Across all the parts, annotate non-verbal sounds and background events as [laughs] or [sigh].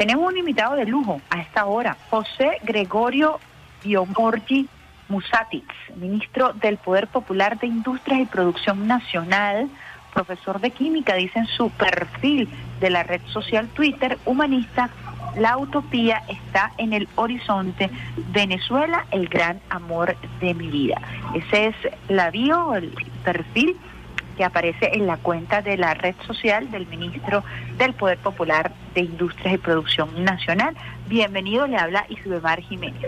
Tenemos un invitado de lujo a esta hora, José Gregorio Biomorgi Musatix, ministro del Poder Popular de Industrias y Producción Nacional, profesor de química, dice en su perfil de la red social Twitter, humanista, la utopía está en el horizonte. Venezuela, el gran amor de mi vida. Ese es la bio, el perfil que aparece en la cuenta de la red social del ministro del Poder Popular de Industrias y Producción Nacional. Bienvenido, le habla Isbemar Jiménez.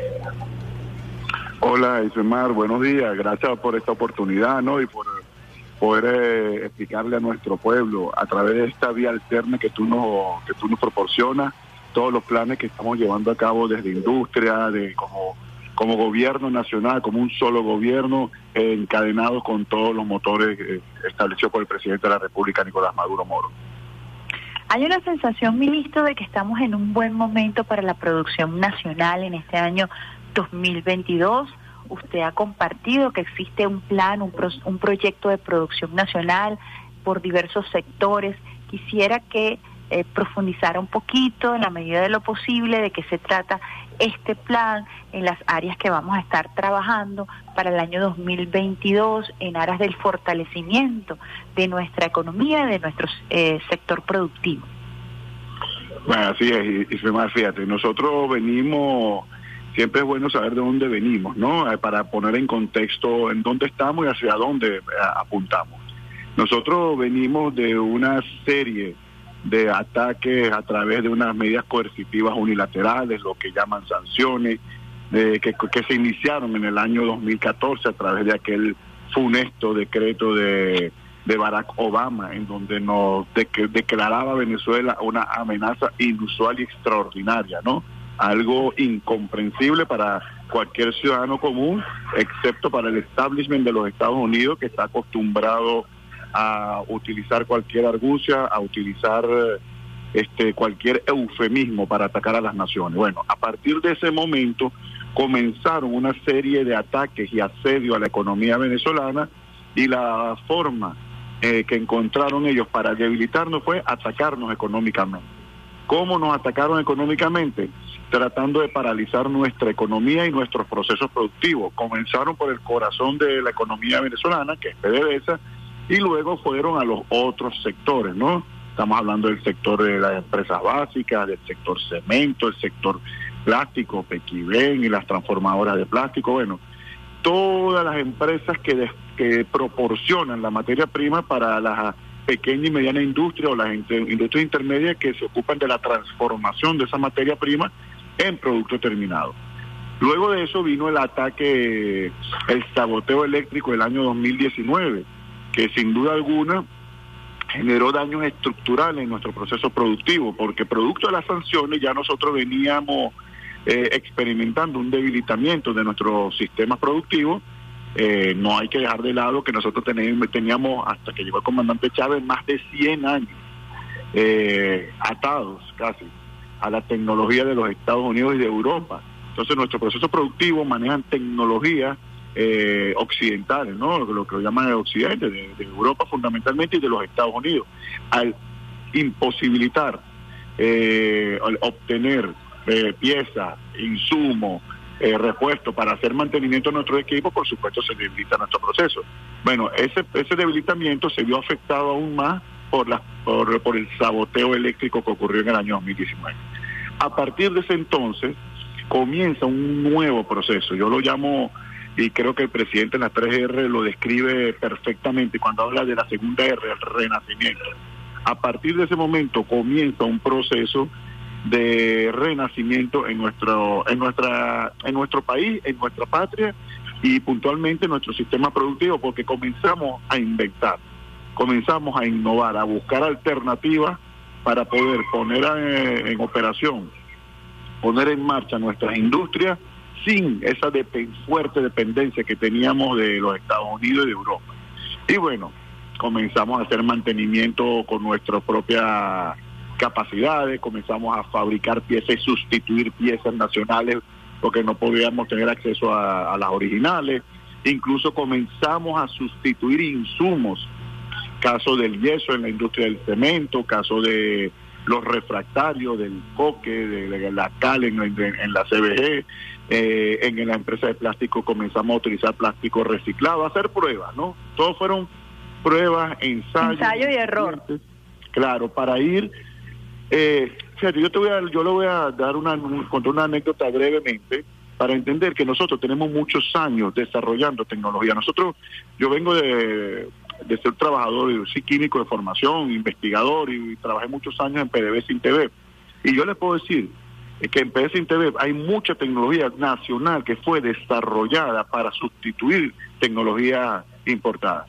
Hola Isbemar, buenos días, gracias por esta oportunidad ¿no? y por poder eh, explicarle a nuestro pueblo a través de esta vía alterna que tú nos, que tú nos proporcionas todos los planes que estamos llevando a cabo desde industria, de como como gobierno nacional, como un solo gobierno, encadenados con todos los motores eh, establecidos por el presidente de la República, Nicolás Maduro Moro. Hay una sensación, ministro, de que estamos en un buen momento para la producción nacional en este año 2022. Usted ha compartido que existe un plan, un, un proyecto de producción nacional por diversos sectores. Quisiera que eh, profundizar un poquito en la medida de lo posible de qué se trata este plan en las áreas que vamos a estar trabajando para el año 2022 en aras del fortalecimiento de nuestra economía, de nuestro eh, sector productivo. Bueno, así es, y, fíjate, nosotros venimos, siempre es bueno saber de dónde venimos, ¿no? Eh, para poner en contexto en dónde estamos y hacia dónde apuntamos. Nosotros venimos de una serie de ataques a través de unas medidas coercitivas unilaterales, lo que llaman sanciones, de, que, que se iniciaron en el año 2014 a través de aquel funesto decreto de, de Barack Obama, en donde nos declaraba Venezuela una amenaza inusual y extraordinaria, ¿no? Algo incomprensible para cualquier ciudadano común, excepto para el establishment de los Estados Unidos, que está acostumbrado utilizar cualquier argucia, a utilizar este cualquier eufemismo para atacar a las naciones. Bueno, a partir de ese momento comenzaron una serie de ataques y asedio a la economía venezolana y la forma eh, que encontraron ellos para debilitarnos fue atacarnos económicamente. ¿Cómo nos atacaron económicamente? Tratando de paralizar nuestra economía y nuestros procesos productivos. Comenzaron por el corazón de la economía venezolana, que es PDVSA, y luego fueron a los otros sectores, ¿no? Estamos hablando del sector de las empresas básicas, del sector cemento, el sector plástico, Pequibén y las transformadoras de plástico, bueno, todas las empresas que, que proporcionan la materia prima para la pequeña y mediana industria o las industrias intermedias que se ocupan de la transformación de esa materia prima en producto terminado. Luego de eso vino el ataque, el saboteo eléctrico del año 2019 que sin duda alguna generó daños estructurales en nuestro proceso productivo, porque producto de las sanciones ya nosotros veníamos eh, experimentando un debilitamiento de nuestro sistema productivo. Eh, no hay que dejar de lado que nosotros teníamos, teníamos hasta que llegó el comandante Chávez más de 100 años eh, atados casi a la tecnología de los Estados Unidos y de Europa. Entonces nuestro proceso productivo manejan tecnología eh, occidentales, ¿no? Lo que llaman el occidente, de, Europa fundamentalmente y de los Estados Unidos. Al imposibilitar eh, obtener eh, piezas, insumos, eh, repuestos para hacer mantenimiento de nuestro equipo, por supuesto se debilita nuestro proceso. Bueno, ese, ese debilitamiento se vio afectado aún más por, la, por, por el saboteo eléctrico que ocurrió en el año 2019. A partir de ese entonces comienza un nuevo proceso, yo lo llamo y creo que el presidente en la 3R lo describe perfectamente cuando habla de la segunda R, el renacimiento. A partir de ese momento comienza un proceso de renacimiento en nuestro en nuestra en nuestro país, en nuestra patria y puntualmente en nuestro sistema productivo porque comenzamos a inventar, comenzamos a innovar, a buscar alternativas para poder poner en operación, poner en marcha nuestras industrias sin esa fuerte dependencia que teníamos de los Estados Unidos y de Europa. Y bueno, comenzamos a hacer mantenimiento con nuestras propias capacidades, comenzamos a fabricar piezas y sustituir piezas nacionales porque no podíamos tener acceso a, las originales. Incluso comenzamos a sustituir insumos, caso del yeso en la industria del cemento, caso de los refractarios del coque, de, la cal en, la CBG, eh, en la empresa de plástico comenzamos a utilizar plástico reciclado, a hacer pruebas, ¿no? Todos fueron pruebas, ensayos. Ensayo y error. Claro, para ir... Eh, fíjate, yo te voy a, yo le voy a dar una, contar una anécdota brevemente para entender que nosotros tenemos muchos años desarrollando tecnología. Nosotros, yo vengo de, de ser trabajador, sí, químico de formación, investigador y, trabajé muchos años en PDB sin TV. Y yo le puedo decir que en PDB sin TV hay mucha tecnología nacional que fue desarrollada para sustituir tecnología importada.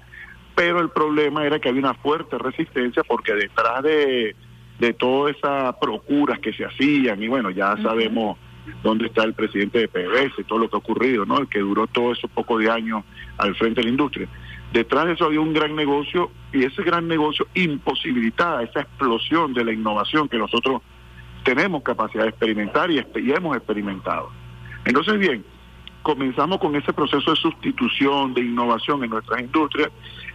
Pero el problema era que había una fuerte resistencia porque detrás de, de todas esas procuras que se hacían, y bueno, ya sabemos dónde está el presidente de y todo lo que ha ocurrido, ¿no? El que duró todo esos pocos de años al frente de la industria. Detrás de eso había un gran negocio y ese gran negocio imposibilitaba esa explosión de la innovación que nosotros tenemos capacidad de experimentar y, hemos experimentado. Entonces, bien, comenzamos con ese proceso de sustitución, de innovación en nuestras industrias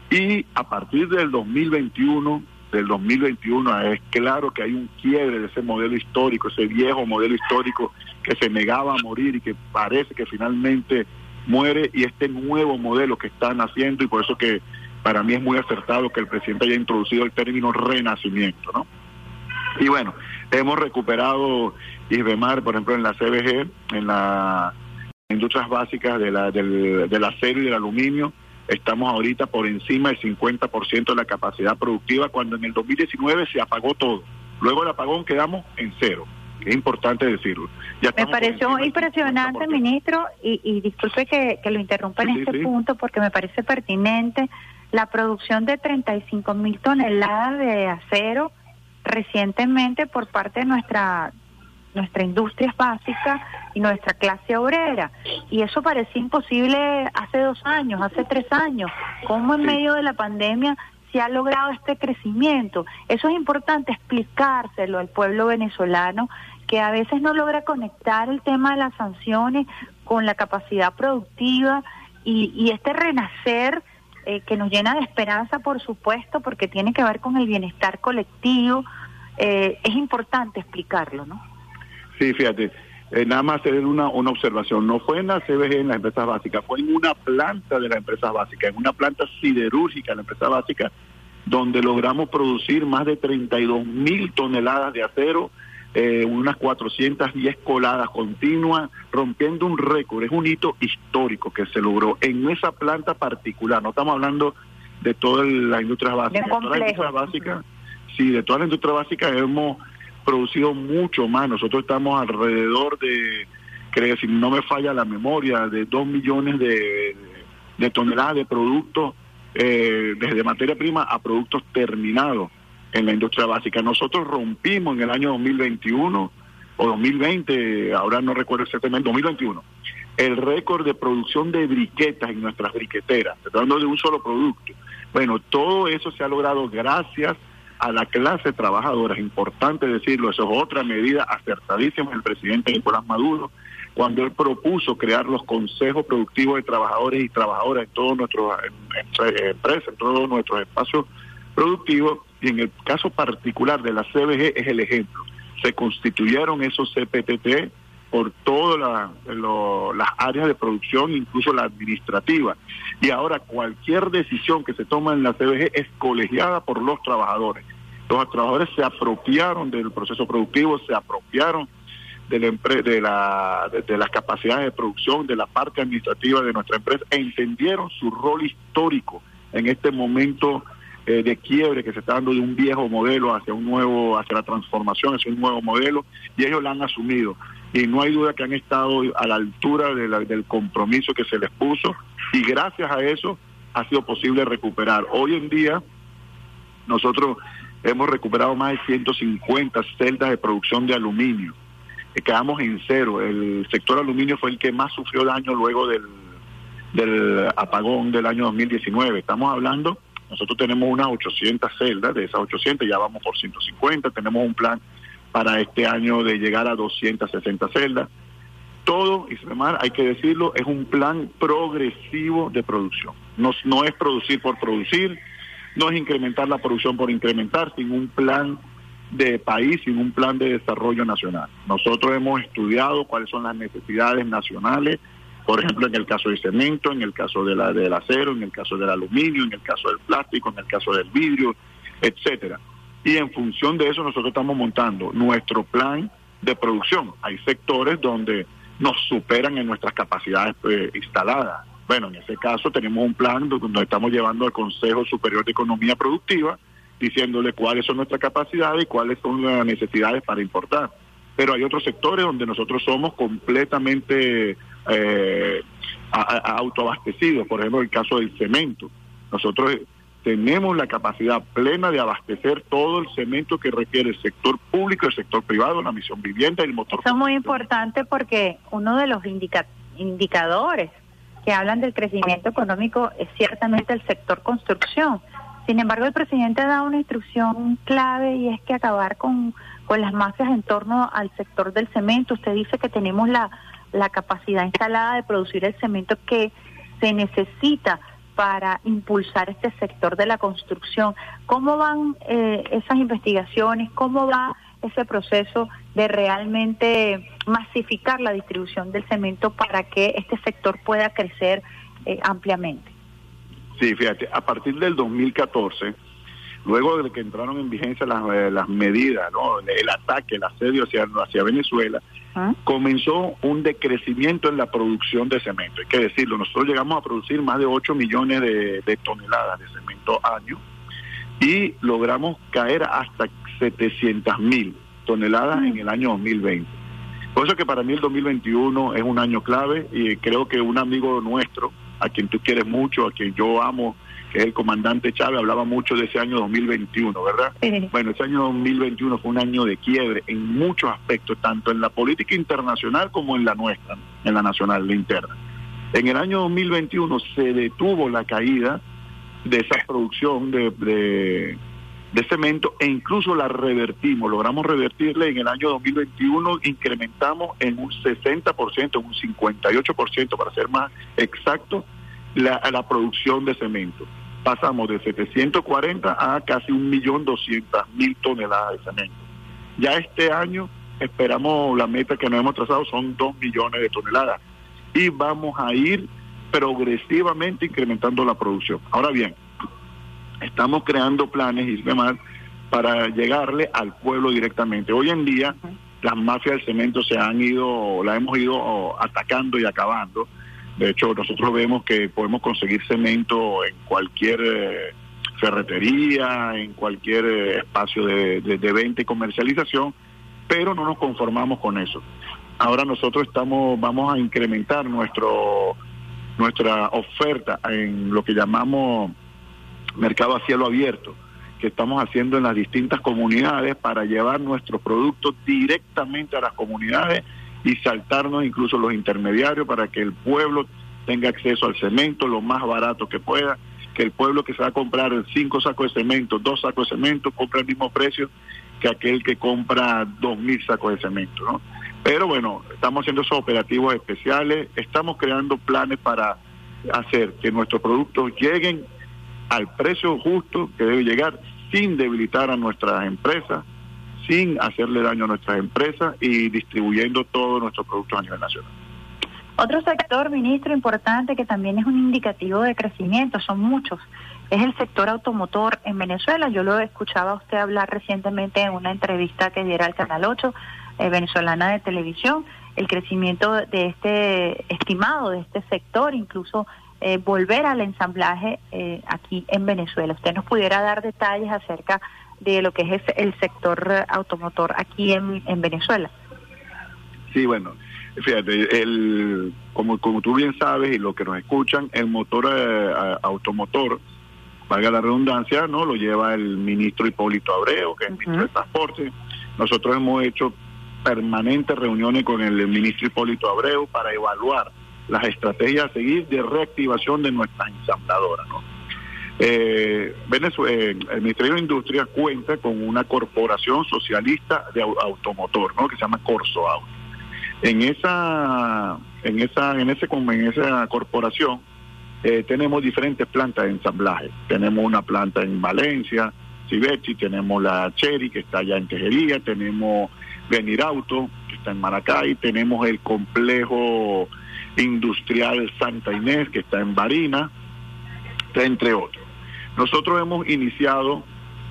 y a partir del 2021, del 2021 es claro que hay un quiebre de ese modelo histórico, ese viejo modelo histórico que se negaba a morir y que parece que finalmente muere y este nuevo modelo que están haciendo y por eso que para mí es muy acertado que el presidente haya introducido el término renacimiento, ¿no? Y bueno, hemos recuperado ISBEMAR, por ejemplo, en la CBG, en las industrias básicas de la, del, del acero y del aluminio, estamos ahorita por encima del 50% de la capacidad productiva, cuando en el 2019 se apagó todo. Luego del apagón quedamos en cero es importante decirlo. Me pareció impresionante, ministro, y, disculpe que, lo interrumpa en este punto porque me parece pertinente la producción de 35 mil toneladas de acero recientemente por parte de nuestra nuestra industria básica y nuestra clase obrera. Y eso parecía imposible hace dos años, hace tres años. ¿Cómo en medio de la pandemia se ha logrado este crecimiento. Eso es importante explicárselo al pueblo venezolano que a veces no logra conectar el tema de las sanciones con la capacidad productiva y, este renacer eh, que nos llena de esperanza, por supuesto, porque tiene que ver con el bienestar colectivo. Eh, es importante explicarlo, ¿no? Sí, fíjate, eh, nada más hacer una, una observación. No fue en la CBG, en las empresas básicas, fue en una planta de las empresas básicas, en una planta siderúrgica de la empresa básica, donde logramos producir más de 32 mil toneladas de acero, eh, unas 410 coladas continuas, rompiendo un récord. Es un hito histórico que se logró en esa planta particular. No estamos hablando de toda la industria básica. De toda la industria básica, sí, de toda la industria básica hemos producido mucho más. Nosotros estamos alrededor de, creo, si no me falla la memoria, de dos millones de, toneladas de productos, eh, desde materia prima a productos terminados en la industria básica. Nosotros rompimos en el año 2021 o 2020, ahora no recuerdo exactamente, 2021, el récord de producción de briquetas en nuestras briqueteras, hablando de un solo producto. Bueno, todo eso se ha logrado gracias a la clase trabajadora. Es importante decirlo, eso es otra medida acertadísima del presidente Nicolás Maduro, cuando él propuso crear los consejos productivos de trabajadores y trabajadoras en todos nuestros empresas, en todos nuestros espacios productivos, y en el caso particular de la CBG es el ejemplo. Se constituyeron esos CPTT por todas las áreas de producción, incluso la administrativa. Y ahora cualquier decisión que se toma en la CBG es colegiada por los trabajadores. Los trabajadores se apropiaron del proceso productivo, se apropiaron de, la de, la, de, las capacidades de producción, de la parte administrativa de nuestra empresa, e entendieron su rol histórico en este momento eh, de quiebre que se está dando de un viejo modelo hacia un nuevo, hacia la transformación, hacia un nuevo modelo, y ellos la han asumido. Y no hay duda que han estado a la altura del compromiso que se les puso, y gracias a eso ha sido posible recuperar. Hoy en día, nosotros hemos recuperado más de 150 celdas de producción de aluminio. Eh, quedamos en cero. El sector aluminio fue el que más sufrió daño luego del, del apagón del año 2019. Estamos hablando nosotros tenemos unas 800 celdas, de esas 800 ya vamos por 150, tenemos un plan para este año de llegar a 260 celdas. Todo, Ismar, hay que decirlo, es un plan progresivo de producción. No, es producir por producir, no es incrementar la producción por incrementar, sino un plan de país sin un plan de desarrollo nacional. Nosotros hemos estudiado cuáles son las necesidades nacionales, por ejemplo, en el caso del cemento, en el caso de la, del acero, en el caso del aluminio, en el caso del plástico, en el caso del vidrio, etcétera. Y en función de eso nosotros estamos montando nuestro plan de producción. Hay sectores donde nos superan en nuestras capacidades pues, instaladas. Bueno, en ese caso tenemos un plan donde estamos llevando al Consejo Superior de Economía Productiva diciéndole cuáles son nuestras capacidades y cuáles son las necesidades para importar. Pero hay otros sectores donde nosotros somos completamente eh, autoabastecidos, por ejemplo el caso del cemento. Nosotros tenemos la capacidad plena de abastecer todo el cemento que requiere el sector público, el sector privado, la misión vivienda y el motor. Eso es muy importante porque uno de los indicadores que hablan del crecimiento económico es ciertamente el sector construcción. Sin embargo, el presidente da una instrucción clave y es que acabar con, con las mafias en torno al sector del cemento. Usted dice que tenemos la, la capacidad instalada de producir el cemento que se necesita para impulsar este sector de la construcción. ¿Cómo van eh, esas investigaciones? ¿Cómo va ese proceso de realmente masificar la distribución del cemento para que este sector pueda crecer eh, ampliamente? Sí, fíjate, a partir del 2014, luego de que entraron en vigencia las, eh, las medidas, ¿no? el ataque, el asedio hacia, hacia Venezuela, Comenzó un decrecimiento en la producción de cemento. Hay que decirlo, nosotros llegamos a producir más de 8 millones de, toneladas de cemento año y logramos caer hasta 700 mil toneladas en el año 2020. Por eso que para mí el 2021 es un año clave y creo que un amigo nuestro, a quien tú quieres mucho, a quien yo amo, que es el comandante Chávez, hablaba mucho de ese año 2021, ¿verdad? Bueno, ese año 2021 fue un año de quiebre en muchos aspectos, tanto en la política internacional como en la nuestra, en la nacional, la interna. En el año 2021 se detuvo la caída de esa producción de, de, de cemento e incluso la revertimos, logramos revertirle en el año 2021, incrementamos en un 60%, en un 58% para ser más exacto, la, la producción de cemento. Pasamos de 740 a casi 1.200.000 toneladas de cemento. Ya este año esperamos, la meta que nos hemos trazado son 2 millones de toneladas y vamos a ir progresivamente incrementando la producción. Ahora bien, estamos creando planes y demás para llegarle al pueblo directamente. Hoy en día las mafias del cemento se han ido, la hemos ido atacando y acabando. De hecho, nosotros vemos que podemos conseguir cemento en cualquier eh, ferretería, en cualquier eh, espacio de, de, venta y comercialización, pero no nos conformamos con eso. Ahora nosotros estamos, vamos a incrementar nuestro nuestra oferta en lo que llamamos mercado a cielo abierto que estamos haciendo en las distintas comunidades para llevar nuestros productos directamente a las comunidades y saltarnos incluso los intermediarios para que el pueblo tenga acceso al cemento lo más barato que pueda, que el pueblo que se va a comprar cinco sacos de cemento, dos sacos de cemento, compra el mismo precio que aquel que compra dos mil sacos de cemento, ¿no? Pero bueno, estamos haciendo esos operativos especiales, estamos creando planes para hacer que nuestros productos lleguen al precio justo que debe llegar sin debilitar a nuestras empresas, sin hacerle daño a nuestras empresas y distribuyendo todos nuestros productos a nivel nacional. Otro sector, ministro, importante que también es un indicativo de crecimiento, son muchos, es el sector automotor en Venezuela. Yo lo escuchaba usted hablar recientemente en una entrevista que diera al Canal 8 eh, venezolana de televisión, el crecimiento de este estimado de este sector, incluso eh, volver al ensamblaje eh, aquí en Venezuela. ¿Usted nos pudiera dar detalles acerca de lo que es el sector automotor aquí en, en Venezuela? Sí, bueno, fíjate, el, como, como tú bien sabes y lo que nos escuchan, el motor eh, automotor, valga la redundancia, no lo lleva el ministro Hipólito Abreu, que es el ministro de Transporte. Nosotros hemos hecho permanentes reuniones con el ministro Hipólito Abreu para evaluar las estrategias a seguir de reactivación de nuestras ensambladoras. ¿no? Eh, Venezuela, eh, el Ministerio de Industria cuenta con una corporación socialista de automotor, ¿no? que se llama Corso Auto. En esa, en esa, en ese, en esa corporación eh, tenemos diferentes plantas de ensamblaje. Tenemos una planta en Valencia, Cibetti, tenemos la Cherry, que está allá en Tejería, tenemos Benirauto, que está en Maracay, tenemos el complejo industrial Santa Inés, que está en Barina, entre otros. Nosotros hemos iniciado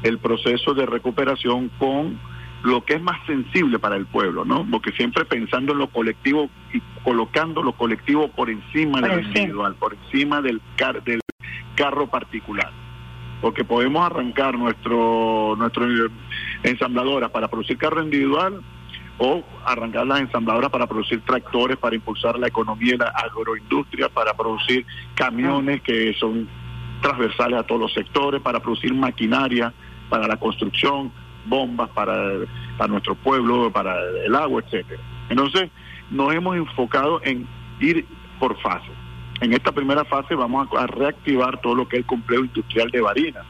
el proceso de recuperación con lo que es más sensible para el pueblo, ¿no? Porque siempre pensando en lo colectivo y colocando lo colectivo por encima del individual, por encima del, del carro particular. Porque podemos arrancar nuestro, nuestro ensambladora para producir carro individual o arrancar las ensambladoras para producir tractores, para impulsar la economía y la agroindustria, para producir camiones que son transversales a todos los sectores, para producir maquinaria para la construcción, bombas para, para nuestro pueblo, para el agua, etcétera. Entonces, nos hemos enfocado en ir por fase. En esta primera fase vamos a, reactivar todo lo que es el complejo industrial de Barinas,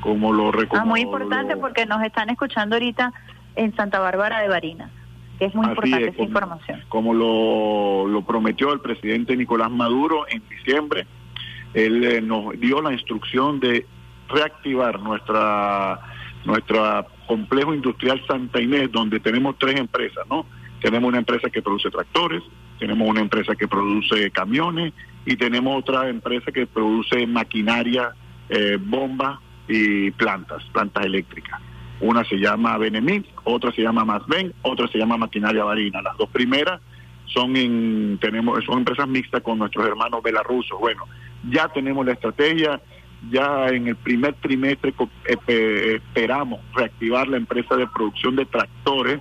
como lo Ah, muy importante porque nos están escuchando ahorita en Santa Bárbara de Barinas, que es muy importante esa información. Como lo, lo prometió el presidente Nicolás Maduro en diciembre, él eh, nos dio la instrucción de reactivar nuestra nuestro complejo industrial Santa Inés, donde tenemos tres empresas, ¿no? Tenemos una empresa que produce tractores, tenemos una empresa que produce camiones y tenemos otra empresa que produce maquinaria, eh, bombas y plantas, plantas eléctricas. Una se llama Benemit, otra se llama Masben, otra se llama Maquinaria Varina. Las dos primeras son en, tenemos, son empresas mixtas con nuestros hermanos belarrusos. Bueno, ya tenemos la estrategia, ya en el primer trimestre eh, esperamos reactivar la empresa de producción de tractores.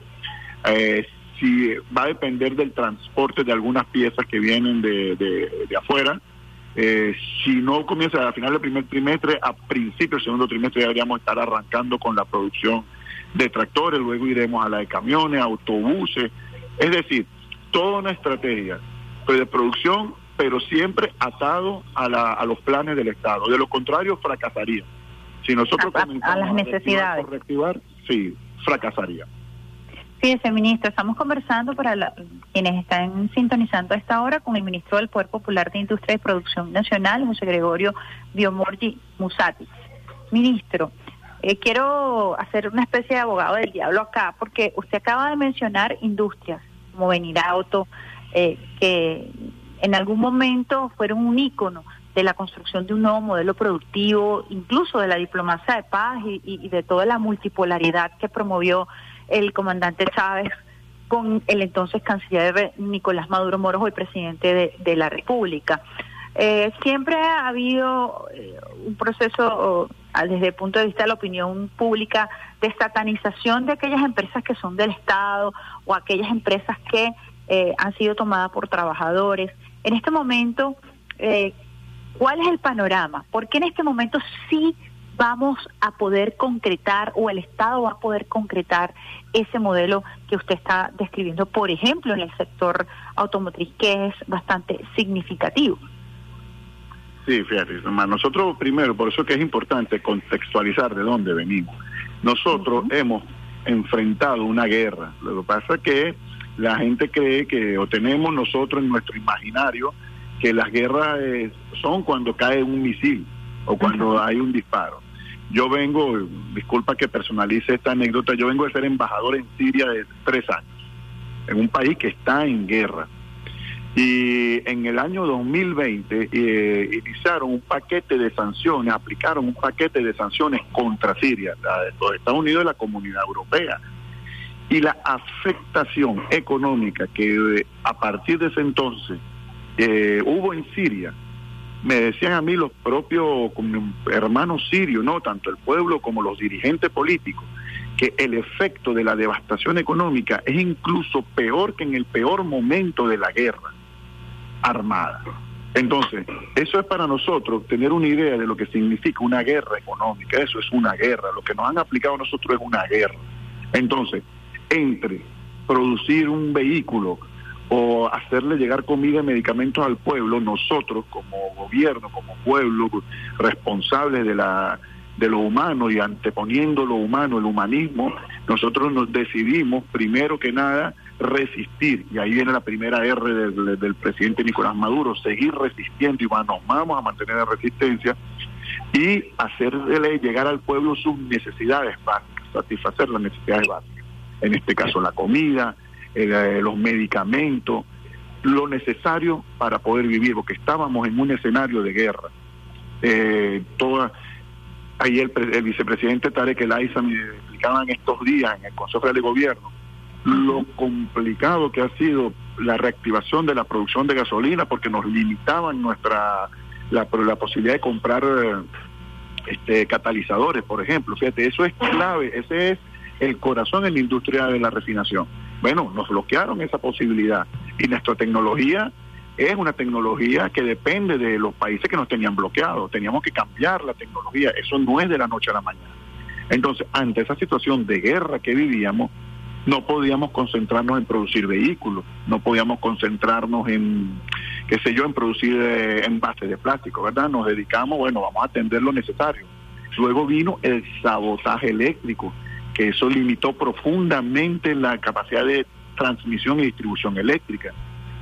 Eh, si va a depender del transporte de algunas piezas que vienen de, de, afuera. Eh, si no comienza a final del primer trimestre, a principio del segundo trimestre deberíamos estar arrancando con la producción de tractores, luego iremos a la de camiones, autobuses, es decir, toda una estrategia de producción pero siempre atado a, la, a los planes del Estado. De lo contrario, fracasaría. Si nosotros a, las necesidades. reactivar, sí, fracasaría. Fíjese, ministro, estamos conversando para quienes están sintonizando a esta hora con el ministro del Poder Popular de Industria y Producción Nacional, José Gregorio Biomorgi Musati. Ministro, eh, quiero hacer una especie de abogado del diablo acá, porque usted acaba de mencionar industrias como Venir Auto, eh, que en algún momento fueron un ícono de la construcción de un nuevo modelo productivo, incluso de la diplomacia de paz y, de toda la multipolaridad que promovió el comandante Chávez con el entonces canciller Nicolás Maduro Moros, hoy presidente de, la República. Eh, siempre ha habido eh, un proceso, desde el punto de vista de la opinión pública, de satanización de aquellas empresas que son del Estado o aquellas empresas que eh, han sido tomadas por trabajadores. En este momento, eh, ¿cuál es el panorama? ¿Por qué en este momento sí vamos a poder concretar o el Estado va a poder concretar ese modelo que usted está describiendo, por ejemplo, en el sector automotriz, que es bastante significativo? Sí, fíjate, nosotros primero, por eso que es importante contextualizar de dónde venimos. Nosotros hemos enfrentado una guerra. Lo que pasa es que la gente cree que, o tenemos nosotros en nuestro imaginario, que las guerras eh, son cuando cae un misil o cuando hay un disparo. Yo vengo, disculpa que personalice esta anécdota, yo vengo de ser embajador en Siria de tres años, en un país que está en guerra. Y en el año 2020 eh, iniciaron un paquete de sanciones, aplicaron un paquete de sanciones contra Siria, los Estados Unidos y la comunidad europea. Y la afectación económica que eh, a partir de ese entonces eh, hubo en Siria, me decían a mí los propios hermanos sirios, no tanto el pueblo como los dirigentes políticos, que el efecto de la devastación económica es incluso peor que en el peor momento de la guerra armada. Entonces, eso es para nosotros tener una idea de lo que significa una guerra económica. Eso es una guerra. Lo que nos han aplicado nosotros es una guerra. Entonces, entre producir un vehículo o hacerle llegar comida y medicamentos al pueblo, nosotros como gobierno, como pueblo, responsables de la de lo humano y anteponiendo lo humano, el humanismo, nosotros nos decidimos primero que nada resistir, y ahí viene la primera R del, presidente Nicolás Maduro, seguir resistiendo y vamos a mantener en resistencia y hacerle llegar al pueblo sus necesidades básicas, satisfacer las necesidades básicas. En este caso la comida, eh, los medicamentos, lo necesario para poder vivir, porque estábamos en un escenario de guerra. Eh, toda, ayer el, el, vicepresidente Tarek El Aiza me explicaba en estos días en el Consejo de Gobierno lo complicado que ha sido la reactivación de la producción de gasolina porque nos limitaban nuestra la, la posibilidad de comprar eh, este catalizadores, por ejemplo. Fíjate, eso es clave, ese es el corazón en la industria de la refinación. Bueno, nos bloquearon esa posibilidad y nuestra tecnología es una tecnología que depende de los países que nos tenían bloqueados. Teníamos que cambiar la tecnología, eso no es de la noche a la mañana. Entonces, ante esa situación de guerra que vivíamos, no podíamos concentrarnos en producir vehículos, no podíamos concentrarnos en, qué sé yo, en producir eh, envases de plástico, ¿verdad? Nos dedicamos, bueno, vamos a atender lo necesario. Luego vino el sabotaje eléctrico, que eso limitó profundamente la capacidad de transmisión y distribución eléctrica.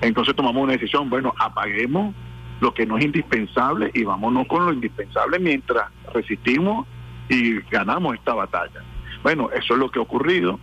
Entonces tomamos una decisión, bueno, apaguemos lo que no es indispensable y vámonos con lo indispensable mientras resistimos y ganamos esta batalla. Bueno, eso es lo que ha ocurrido.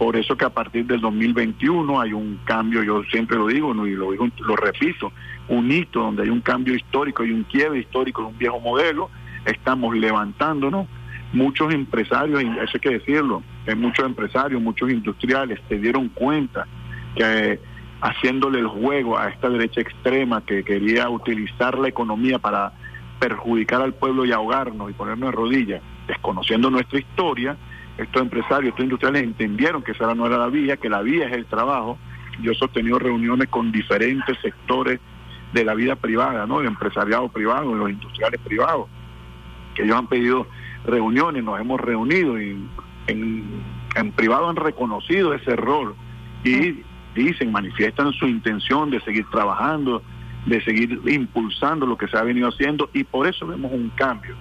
Por eso que a partir del 2021 hay un cambio, yo siempre lo digo y lo, digo, lo repito, un hito donde hay un cambio histórico y un quiebre histórico de un viejo modelo. Estamos levantándonos. Muchos empresarios, eso hay que decirlo, muchos empresarios, muchos industriales se dieron cuenta que haciéndole el juego a esta derecha extrema que quería utilizar la economía para perjudicar al pueblo y ahogarnos y ponernos de rodillas, desconociendo nuestra historia, estos empresarios, estos industriales entendieron que esa no era la vía, que la vía es el trabajo. Yo he sostenido reuniones con diferentes sectores de la vida privada, ¿no? El empresariado privado, los industriales privados, que ellos han pedido reuniones, nos hemos reunido y en, en privado han reconocido ese error y dicen, manifiestan su intención de seguir trabajando, de seguir impulsando lo que se ha venido haciendo y por eso vemos un cambio.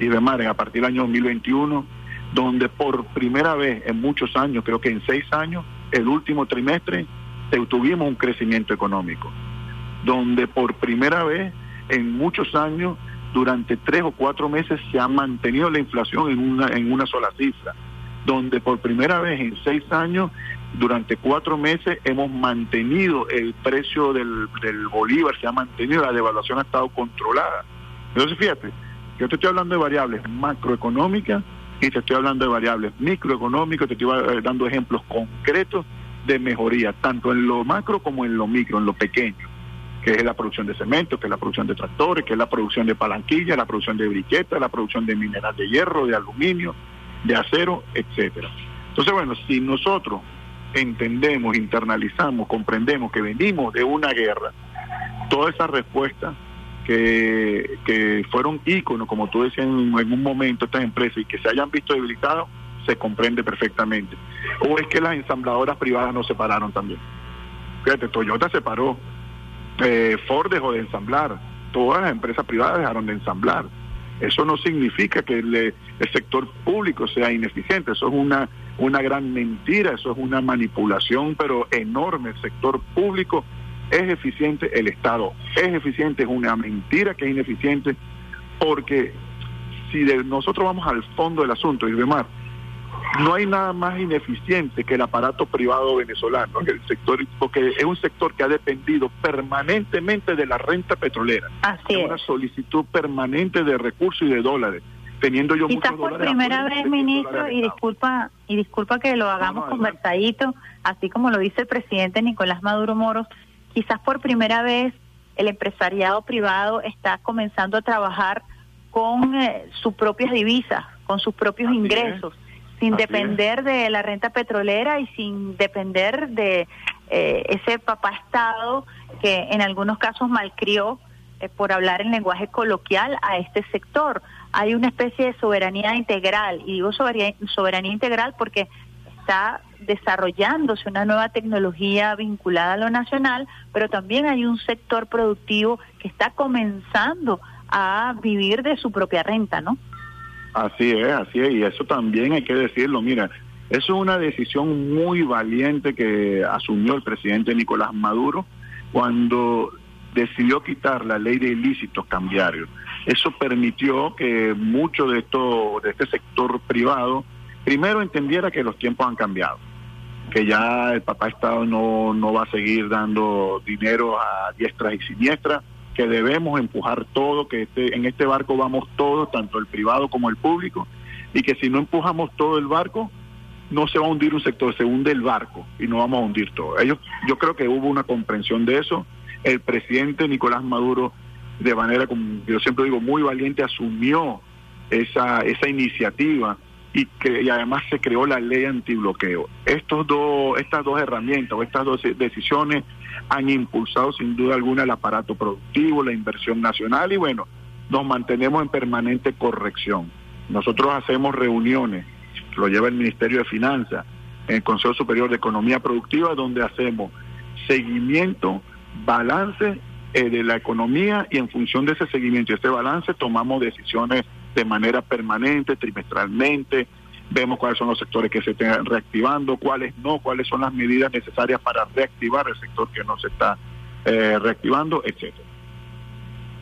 Y de a partir del año 2021 donde por primera vez en muchos años, creo que en seis años, el último trimestre, tuvimos un crecimiento económico, donde por primera vez en muchos años, durante tres o cuatro meses, se ha mantenido la inflación en una, en una sola cifra, donde por primera vez en seis años, durante cuatro meses, hemos mantenido el precio del, del bolívar, se ha mantenido, la devaluación ha estado controlada. Entonces, fíjate, yo te estoy hablando de variables macroeconómicas y te estoy hablando de variables microeconómicas, te estoy eh, dando ejemplos concretos de mejoría, tanto en lo macro como en lo micro, en lo pequeño, que es la producción de cemento, que es la producción de tractores, que es la producción de palanquillas, la producción de briquetas, la producción de mineral de hierro, de aluminio, de acero, etcétera. Entonces, bueno, si nosotros entendemos, internalizamos, comprendemos que venimos de una guerra, toda esa respuesta que, que fueron íconos, como tú decías en, un momento, estas empresas, y que se hayan visto debilitados, se comprende perfectamente. O es que las ensambladoras privadas no se pararon también. Fíjate, Toyota se paró, eh, Ford dejó de ensamblar, todas las empresas privadas dejaron de ensamblar. Eso no significa que el, el sector público sea ineficiente, eso es una, una gran mentira, eso es una manipulación, pero enorme. El sector público es eficiente, el Estado es eficiente, es una mentira que es ineficiente, porque si de nosotros vamos al fondo del asunto, y demás, no hay nada más ineficiente que el aparato privado venezolano, el sector, porque es un sector que ha dependido permanentemente de la renta petrolera. Así es. Una solicitud permanente de recursos y de dólares. Teniendo yo Quizás por primera vez, ministro, y disculpa, y disculpa que lo hagamos conversadito, así como lo dice el presidente Nicolás Maduro Moros, quizás por primera vez el empresariado privado está comenzando a trabajar con eh, sus propias divisas, con sus propios ingresos, sin depender de la renta petrolera y sin depender de eh, ese papá Estado que en algunos casos malcrió, eh, por hablar en lenguaje coloquial, a este sector. Hay una especie de soberanía integral, y digo soberanía integral porque está desarrollándose una nueva tecnología vinculada a lo nacional, pero también hay un sector productivo que está comenzando a vivir de su propia renta, ¿no? Así es, así es, y eso también hay que decirlo, mira, eso es una decisión muy valiente que asumió el presidente Nicolás Maduro cuando decidió quitar la ley de ilícitos cambiarios. Eso permitió que mucho de esto, de este sector privado, primero entendiera que los tiempos han cambiado, que ya el papá Estado no, no va a seguir dando dinero a diestras y siniestras, que debemos empujar todo, que este, en este barco vamos todos, tanto el privado como el público, y que si no empujamos todo el barco, no se va a hundir un sector, se hunde el barco y no vamos a hundir todo. Ellos, yo creo que hubo una comprensión de eso. El presidente Nicolás Maduro, de manera, como yo siempre digo, muy valiente, asumió esa, esa iniciativa y, que, y además se creó la ley antibloqueo. Estos dos, estas dos herramientas o estas dos decisiones han impulsado sin duda alguna el aparato productivo, la inversión nacional y bueno, nos mantenemos en permanente corrección. Nosotros hacemos reuniones, lo lleva el Ministerio de Finanzas, el Consejo Superior de Economía Productiva, donde hacemos seguimiento, balance eh, de la economía y en función de ese seguimiento y ese balance tomamos decisiones de manera permanente, trimestralmente, vemos cuáles son los sectores que se están reactivando, cuáles no, cuáles son las medidas necesarias para reactivar el sector que no se está eh, reactivando, etcétera.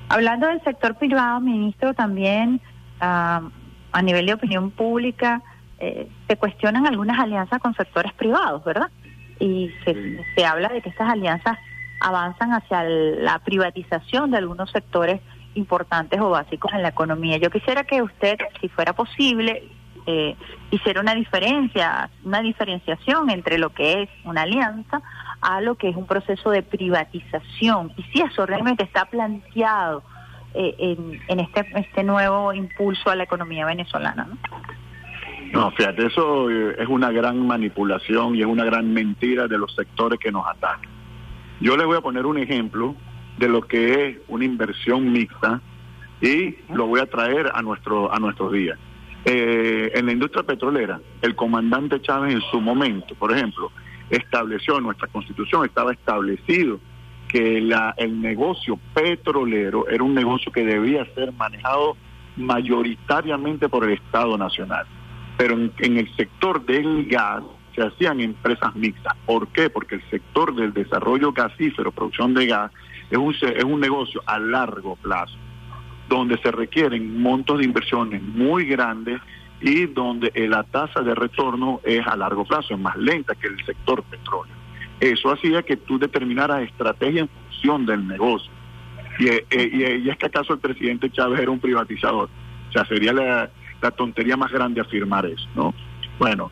Hablando del sector privado, ministro, también ah, a nivel de opinión pública eh, se cuestionan algunas alianzas con sectores privados, ¿verdad? Y se, se habla de que estas alianzas avanzan hacia la privatización de algunos sectores importantes o básicos en la economía. Yo quisiera que usted, si fuera posible, eh, hiciera una diferencia, una diferenciación entre lo que es una alianza a lo que es un proceso de privatización. Y si eso realmente está planteado eh, en, este, este nuevo impulso a la economía venezolana. ¿no? Fíjate, eso eh, es una gran manipulación y es una gran mentira de los sectores que nos atacan. Yo les voy a poner un ejemplo de lo que es una inversión mixta y lo voy a traer a nuestro a nuestros días. Eh, en la industria petrolera, el comandante Chávez en su momento, por ejemplo, estableció en nuestra constitución, estaba establecido que la, el negocio petrolero era un negocio que debía ser manejado mayoritariamente por el Estado Nacional. Pero en, en el sector del gas se hacían empresas mixtas. ¿Por qué? Porque el sector del desarrollo gasífero, producción de gas, es un, es un negocio a largo plazo, donde se requieren montos de inversiones muy grandes y donde la tasa de retorno es a largo plazo, es más lenta que el sector petróleo. Eso hacía que tú determinaras estrategia en función del negocio. Y, eh, y, es que acaso el presidente Chávez era un privatizador. O sea, sería la, la tontería más grande afirmar eso, ¿no? Bueno,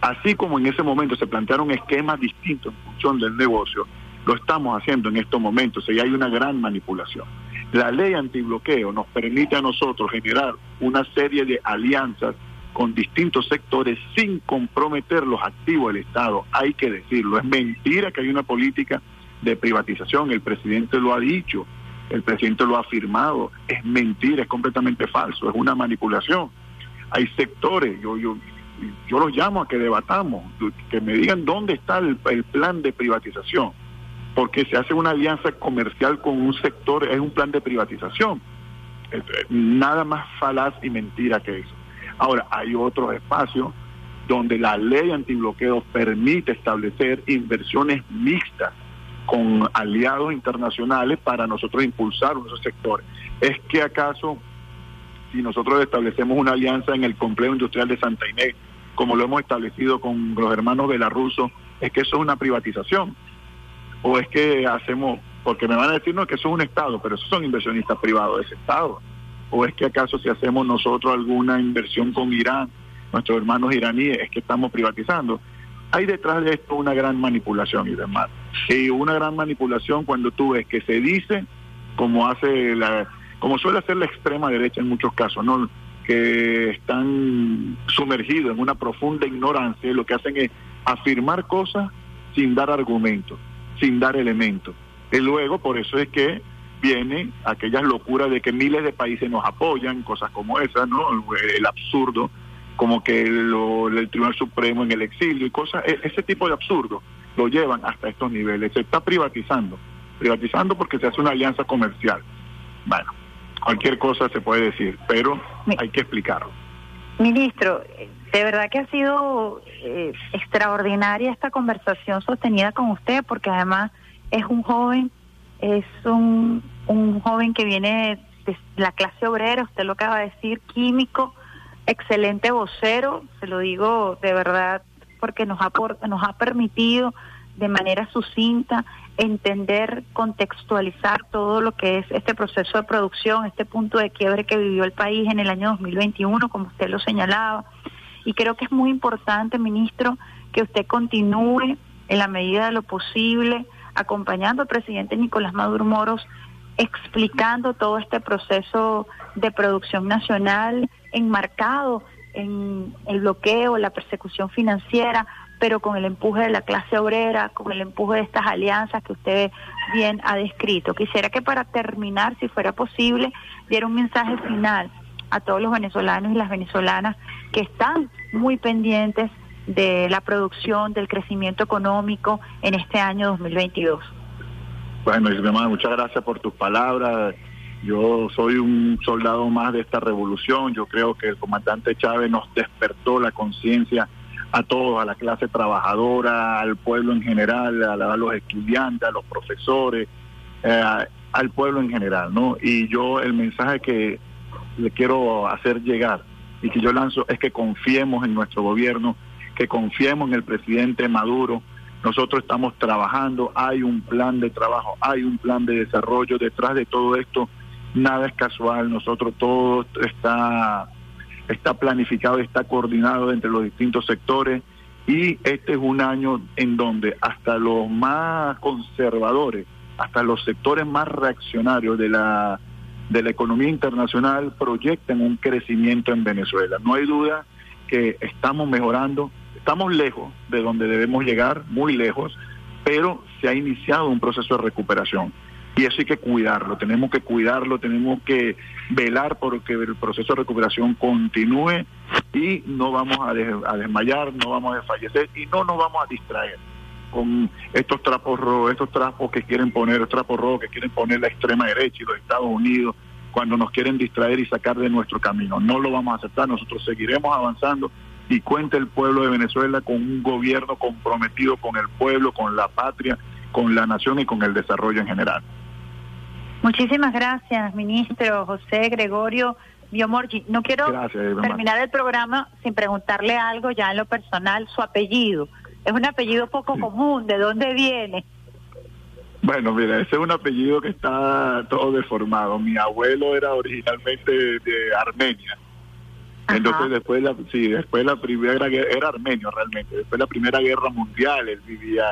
así como en ese momento se plantearon esquemas distintos en función del negocio, lo estamos haciendo en estos momentos y hay una gran manipulación. La ley antibloqueo nos permite a nosotros generar una serie de alianzas con distintos sectores sin comprometer los activos del Estado. Hay que decirlo, es mentira que hay una política de privatización, el presidente lo ha dicho, el presidente lo ha afirmado, es mentira, es completamente falso, es una manipulación. Hay sectores, yo, yo, yo los llamo a que debatamos, que me digan dónde está el plan de privatización porque se hace una alianza comercial con un sector, es un plan de privatización. Nada más falaz y mentira que eso. Ahora, hay otros espacios donde la ley antibloqueo permite establecer inversiones mixtas con aliados internacionales para nosotros impulsar esos sectores. ¿Es que acaso si nosotros establecemos una alianza en el complejo industrial de Santa Inés, como lo hemos establecido con los hermanos belarrusos, es que eso es una privatización? O es que hacemos, porque me van a decir no que eso es un Estado, pero esos son inversionistas privados de ese Estado, o es que acaso si hacemos nosotros alguna inversión con Irán, nuestros hermanos iraníes, es que estamos privatizando. Hay detrás de esto una gran manipulación y demás. Y una gran manipulación cuando tú ves que se dice, como hace la, como suele hacer la extrema derecha en muchos casos, ¿no? que están sumergidos en una profunda ignorancia, lo que hacen es afirmar cosas sin dar argumentos sin dar elementos. Y luego, por eso es que viene aquellas locuras de que miles de países nos apoyan, cosas como esas, ¿no? El absurdo, como que el Tribunal Supremo en el exilio y cosas, e, ese tipo de absurdo lo llevan hasta estos niveles. Se está privatizando, privatizando porque se hace una alianza comercial. Bueno, cualquier cosa se puede decir, pero hay que explicarlo. Ministro, de verdad que ha sido eh, extraordinaria esta conversación sostenida con usted, porque además es un joven es un, un joven que viene de la clase obrera, usted lo acaba de decir, químico, excelente vocero, se lo digo de verdad porque nos ha, nos ha permitido de manera sucinta entender, contextualizar todo lo que es este proceso de producción, este punto de quiebre que vivió el país en el año 2021, como usted lo señalaba. Y creo que es muy importante, ministro, que usted continúe en la medida de lo posible acompañando al presidente Nicolás Maduro Moros, explicando todo este proceso de producción nacional enmarcado en el bloqueo, la persecución financiera, pero con el empuje de la clase obrera, con el empuje de estas alianzas que usted bien ha descrito. Quisiera que para terminar, si fuera posible, diera un mensaje final a todos los venezolanos y las venezolanas que están muy pendientes de la producción, del crecimiento económico en este año 2022. Bueno, Ismael, muchas gracias por tus palabras. Yo soy un soldado más de esta revolución. Yo creo que el comandante Chávez nos despertó la conciencia a todos, a la clase trabajadora, al pueblo en general, a, los estudiantes, a los profesores, eh, al pueblo en general, ¿no? Y yo el mensaje que le quiero hacer llegar y que yo lanzo es que confiemos en nuestro gobierno, que confiemos en el presidente Maduro. Nosotros estamos trabajando, hay un plan de trabajo, hay un plan de desarrollo. Detrás de todo esto nada es casual, nosotros todo está, está planificado, está coordinado entre los distintos sectores. Y este es un año en donde hasta los más conservadores, hasta los sectores más reaccionarios de la, de la economía internacional proyectan un crecimiento en Venezuela. No hay duda que estamos mejorando, estamos lejos de donde debemos llegar, muy lejos, pero se ha iniciado un proceso de recuperación y eso hay que cuidarlo, tenemos que cuidarlo, tenemos que velar por que el proceso de recuperación continúe y no vamos a, desmayar, no vamos a desfallecer y no nos vamos a distraer con estos trapos rojos, estos trapos que quieren poner, trapos rojos que quieren poner la extrema derecha y los Estados Unidos cuando nos quieren distraer y sacar de nuestro camino. No lo vamos a aceptar, nosotros seguiremos avanzando y cuenta el pueblo de Venezuela con un gobierno comprometido con el pueblo, con la patria, con la nación y con el desarrollo en general. Muchísimas gracias, ministro José Gregorio Biomorgi. No quiero terminar el programa sin preguntarle algo ya en lo personal, su apellido. Es un apellido poco común, ¿de dónde viene? Bueno, mira, ese es un apellido que está todo deformado. Mi abuelo era originalmente de Armenia. Entonces después la, sí, después la primera guerra, era armenio realmente, después de la primera guerra mundial, él vivía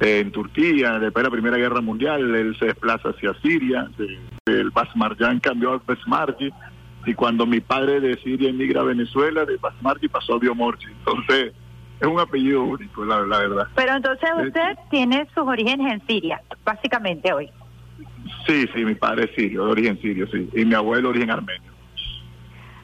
en Turquía, después de la Primera Guerra Mundial, él se desplaza hacia Siria, el Basmarjan cambió al Basmarji, y cuando mi padre de Siria emigra a Venezuela, de Basmarji pasó a Biomorchi. Entonces, [laughs] es un apellido único, la, verdad. Pero entonces usted tiene sus orígenes en Siria, básicamente hoy. Sí, sí, mi padre es sirio, de origen sirio, sí, y mi abuelo de origen armenio.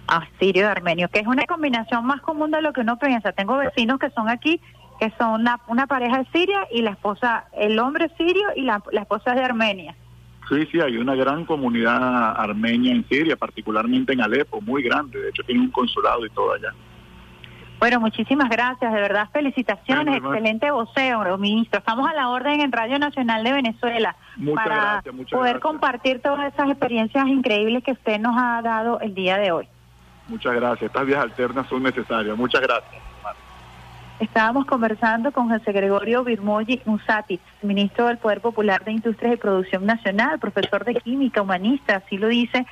Ah, sirio armenio, que es una combinación más común de lo que uno piensa. Tengo vecinos que son aquí que son una, una pareja de Siria y la esposa, el hombre sirio y la, la esposa es de Armenia. Sí, sí, hay una gran comunidad armenia en Siria, particularmente en Alepo, muy grande. De hecho, tiene un consulado y todo allá. Bueno, muchísimas gracias, de verdad, felicitaciones, excelente voceo, ministro. Estamos a la orden en Radio Nacional de Venezuela para poder compartir todas esas experiencias increíbles que usted nos ha dado el día de hoy. Muchas gracias, estas vías alternas son necesarias. Muchas gracias. Estábamos conversando con José Gregorio Birmoyi Musati, ministro del Poder Popular de Industrias y Producción Nacional, profesor de Química, humanista, así lo dice